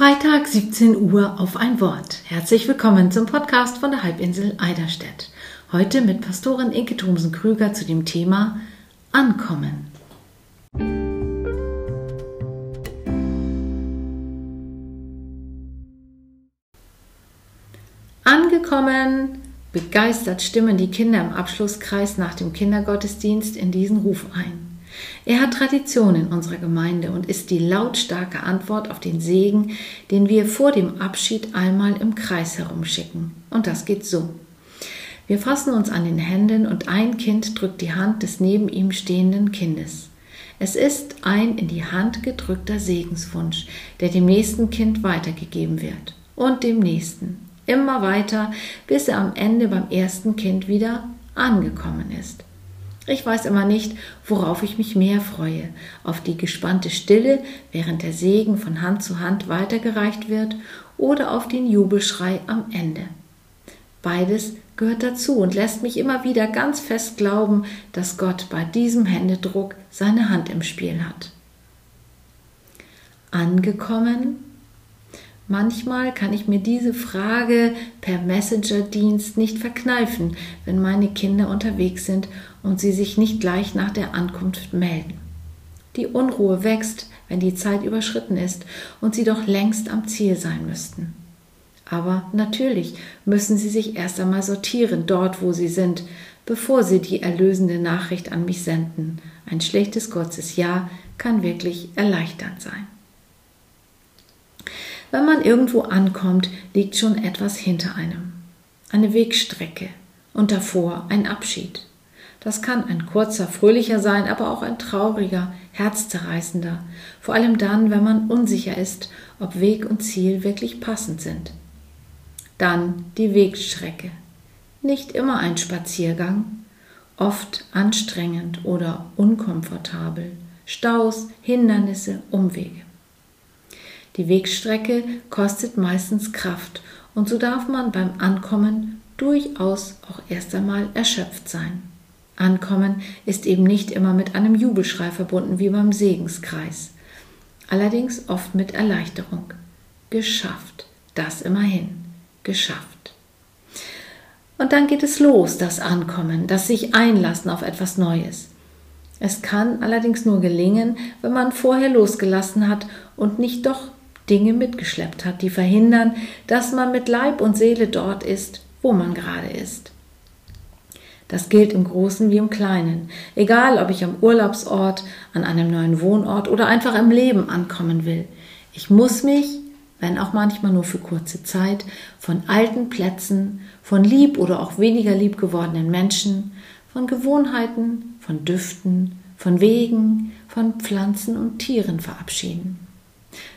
Freitag 17 Uhr auf ein Wort. Herzlich willkommen zum Podcast von der Halbinsel Eiderstedt. Heute mit Pastorin Inke Thomsen-Krüger zu dem Thema Ankommen. Angekommen, begeistert stimmen die Kinder im Abschlusskreis nach dem Kindergottesdienst in diesen Ruf ein. Er hat Tradition in unserer Gemeinde und ist die lautstarke Antwort auf den Segen, den wir vor dem Abschied einmal im Kreis herumschicken. Und das geht so. Wir fassen uns an den Händen und ein Kind drückt die Hand des neben ihm stehenden Kindes. Es ist ein in die Hand gedrückter Segenswunsch, der dem nächsten Kind weitergegeben wird. Und dem nächsten. Immer weiter, bis er am Ende beim ersten Kind wieder angekommen ist. Ich weiß immer nicht, worauf ich mich mehr freue. Auf die gespannte Stille, während der Segen von Hand zu Hand weitergereicht wird, oder auf den Jubelschrei am Ende. Beides gehört dazu und lässt mich immer wieder ganz fest glauben, dass Gott bei diesem Händedruck seine Hand im Spiel hat. Angekommen Manchmal kann ich mir diese Frage per Messenger-Dienst nicht verkneifen, wenn meine Kinder unterwegs sind und sie sich nicht gleich nach der Ankunft melden. Die Unruhe wächst, wenn die Zeit überschritten ist und sie doch längst am Ziel sein müssten. Aber natürlich müssen sie sich erst einmal sortieren dort, wo sie sind, bevor sie die erlösende Nachricht an mich senden. Ein schlechtes kurzes Ja kann wirklich erleichternd sein. Wenn man irgendwo ankommt, liegt schon etwas hinter einem. Eine Wegstrecke und davor ein Abschied. Das kann ein kurzer, fröhlicher sein, aber auch ein trauriger, herzzerreißender, vor allem dann, wenn man unsicher ist, ob Weg und Ziel wirklich passend sind. Dann die Wegstrecke. Nicht immer ein Spaziergang, oft anstrengend oder unkomfortabel, Staus, Hindernisse, Umwege. Die Wegstrecke kostet meistens Kraft und so darf man beim Ankommen durchaus auch erst einmal erschöpft sein. Ankommen ist eben nicht immer mit einem Jubelschrei verbunden wie beim Segenskreis, allerdings oft mit Erleichterung. Geschafft, das immerhin, geschafft. Und dann geht es los, das Ankommen, das sich einlassen auf etwas Neues. Es kann allerdings nur gelingen, wenn man vorher losgelassen hat und nicht doch Dinge mitgeschleppt hat, die verhindern, dass man mit Leib und Seele dort ist, wo man gerade ist. Das gilt im Großen wie im Kleinen, egal ob ich am Urlaubsort, an einem neuen Wohnort oder einfach im Leben ankommen will. Ich muss mich, wenn auch manchmal nur für kurze Zeit, von alten Plätzen, von lieb oder auch weniger lieb gewordenen Menschen, von Gewohnheiten, von Düften, von Wegen, von Pflanzen und Tieren verabschieden.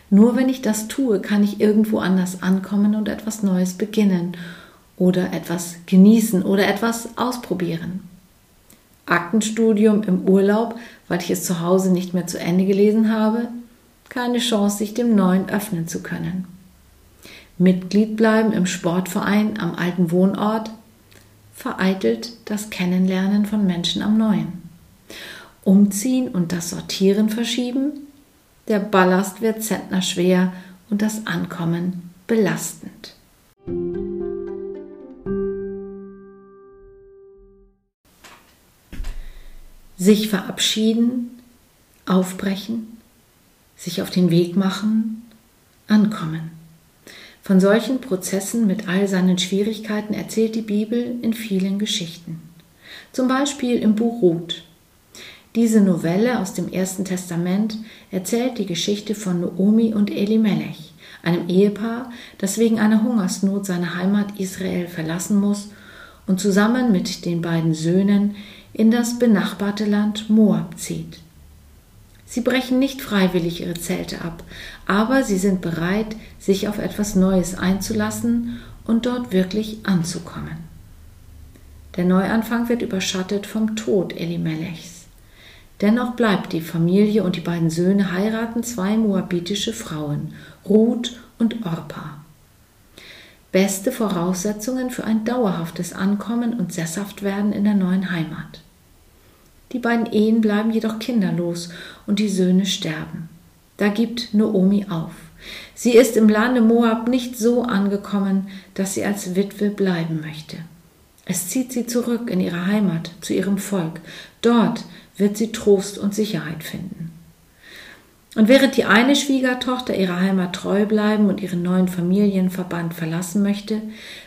Nur wenn ich das tue, kann ich irgendwo anders ankommen und etwas Neues beginnen oder etwas genießen oder etwas ausprobieren. Aktenstudium im Urlaub, weil ich es zu Hause nicht mehr zu Ende gelesen habe, keine Chance, sich dem Neuen öffnen zu können. Mitglied bleiben im Sportverein am alten Wohnort, vereitelt das Kennenlernen von Menschen am Neuen. Umziehen und das Sortieren verschieben, der Ballast wird zentnerschwer und das Ankommen belastend. Sich verabschieden, aufbrechen, sich auf den Weg machen, ankommen. Von solchen Prozessen mit all seinen Schwierigkeiten erzählt die Bibel in vielen Geschichten. Zum Beispiel im Buch Ruth. Diese Novelle aus dem Ersten Testament erzählt die Geschichte von Noomi und Elimelech, einem Ehepaar, das wegen einer Hungersnot seine Heimat Israel verlassen muss und zusammen mit den beiden Söhnen in das benachbarte Land Moab zieht. Sie brechen nicht freiwillig ihre Zelte ab, aber sie sind bereit, sich auf etwas Neues einzulassen und dort wirklich anzukommen. Der Neuanfang wird überschattet vom Tod Elimelechs. Dennoch bleibt die Familie und die beiden Söhne heiraten zwei moabitische Frauen, Ruth und Orpa. Beste Voraussetzungen für ein dauerhaftes Ankommen und Sesshaftwerden in der neuen Heimat. Die beiden Ehen bleiben jedoch kinderlos und die Söhne sterben. Da gibt Noomi auf. Sie ist im Lande Moab nicht so angekommen, dass sie als Witwe bleiben möchte. Es zieht sie zurück in ihre Heimat, zu ihrem Volk. Dort wird sie Trost und Sicherheit finden. Und während die eine Schwiegertochter ihrer Heimat treu bleiben und ihren neuen Familienverband verlassen möchte,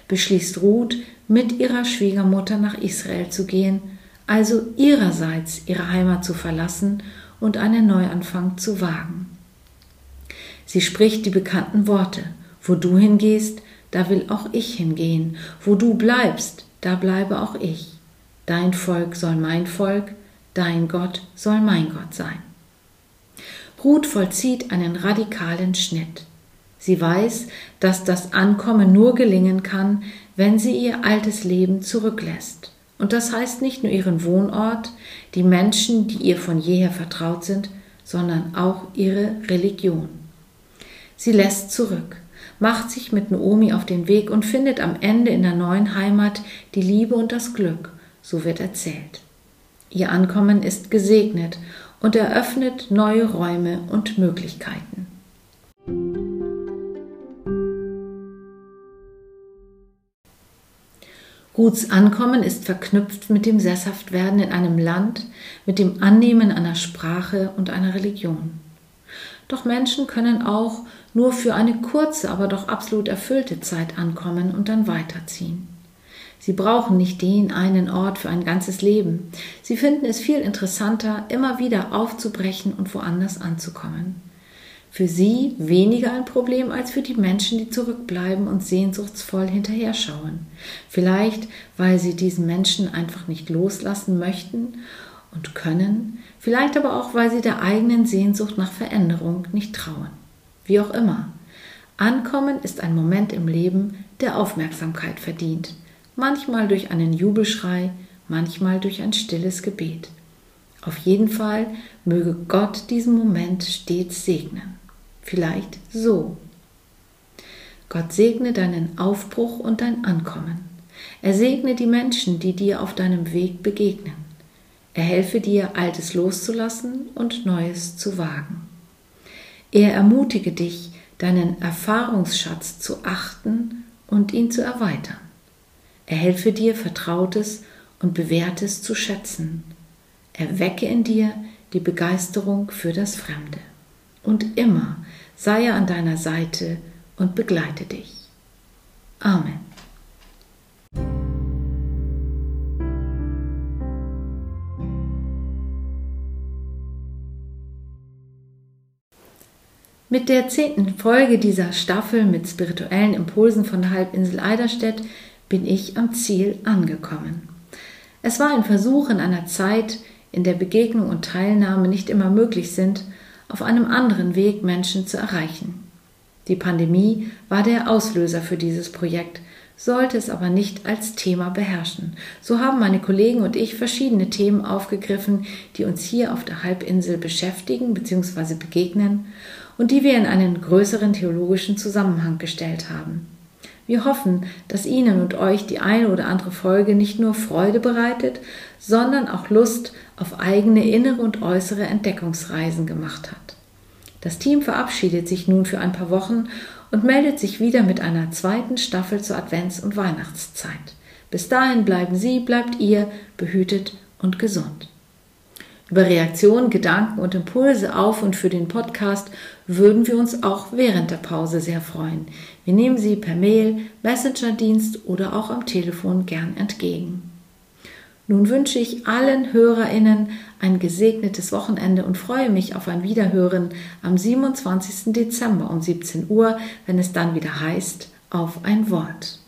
beschließt Ruth, mit ihrer Schwiegermutter nach Israel zu gehen, also ihrerseits ihre Heimat zu verlassen und einen Neuanfang zu wagen. Sie spricht die bekannten Worte, wo du hingehst, da will auch ich hingehen, wo du bleibst, da bleibe auch ich. Dein Volk soll mein Volk, dein Gott soll mein Gott sein. Ruth vollzieht einen radikalen Schnitt. Sie weiß, dass das Ankommen nur gelingen kann, wenn sie ihr altes Leben zurücklässt. Und das heißt nicht nur ihren Wohnort, die Menschen, die ihr von jeher vertraut sind, sondern auch ihre Religion. Sie lässt zurück, macht sich mit Naomi auf den Weg und findet am Ende in der neuen Heimat die Liebe und das Glück, so wird erzählt. Ihr Ankommen ist gesegnet und eröffnet neue Räume und Möglichkeiten. Ruths Ankommen ist verknüpft mit dem Sesshaftwerden in einem Land, mit dem Annehmen einer Sprache und einer Religion. Doch Menschen können auch nur für eine kurze, aber doch absolut erfüllte Zeit ankommen und dann weiterziehen. Sie brauchen nicht den einen Ort für ein ganzes Leben. Sie finden es viel interessanter, immer wieder aufzubrechen und woanders anzukommen. Für sie weniger ein Problem als für die Menschen, die zurückbleiben und sehnsuchtsvoll hinterher schauen. Vielleicht, weil sie diesen Menschen einfach nicht loslassen möchten und können, vielleicht aber auch, weil sie der eigenen Sehnsucht nach Veränderung nicht trauen. Wie auch immer. Ankommen ist ein Moment im Leben, der Aufmerksamkeit verdient manchmal durch einen Jubelschrei, manchmal durch ein stilles Gebet. Auf jeden Fall möge Gott diesen Moment stets segnen. Vielleicht so. Gott segne deinen Aufbruch und dein Ankommen. Er segne die Menschen, die dir auf deinem Weg begegnen. Er helfe dir, Altes loszulassen und Neues zu wagen. Er ermutige dich, deinen Erfahrungsschatz zu achten und ihn zu erweitern. Er helfe dir, Vertrautes und Bewährtes zu schätzen. Er wecke in dir die Begeisterung für das Fremde. Und immer sei er an deiner Seite und begleite dich. Amen. Mit der zehnten Folge dieser Staffel mit spirituellen Impulsen von der Halbinsel Eiderstedt bin ich am Ziel angekommen. Es war ein Versuch in einer Zeit, in der Begegnung und Teilnahme nicht immer möglich sind, auf einem anderen Weg Menschen zu erreichen. Die Pandemie war der Auslöser für dieses Projekt, sollte es aber nicht als Thema beherrschen. So haben meine Kollegen und ich verschiedene Themen aufgegriffen, die uns hier auf der Halbinsel beschäftigen bzw. begegnen und die wir in einen größeren theologischen Zusammenhang gestellt haben. Wir hoffen, dass Ihnen und euch die eine oder andere Folge nicht nur Freude bereitet, sondern auch Lust auf eigene innere und äußere Entdeckungsreisen gemacht hat. Das Team verabschiedet sich nun für ein paar Wochen und meldet sich wieder mit einer zweiten Staffel zur Advents- und Weihnachtszeit. Bis dahin bleiben Sie, bleibt ihr behütet und gesund. Über Reaktionen, Gedanken und Impulse auf und für den Podcast würden wir uns auch während der Pause sehr freuen. Wir nehmen sie per Mail, Messenger-Dienst oder auch am Telefon gern entgegen. Nun wünsche ich allen HörerInnen ein gesegnetes Wochenende und freue mich auf ein Wiederhören am 27. Dezember um 17 Uhr, wenn es dann wieder heißt, auf ein Wort.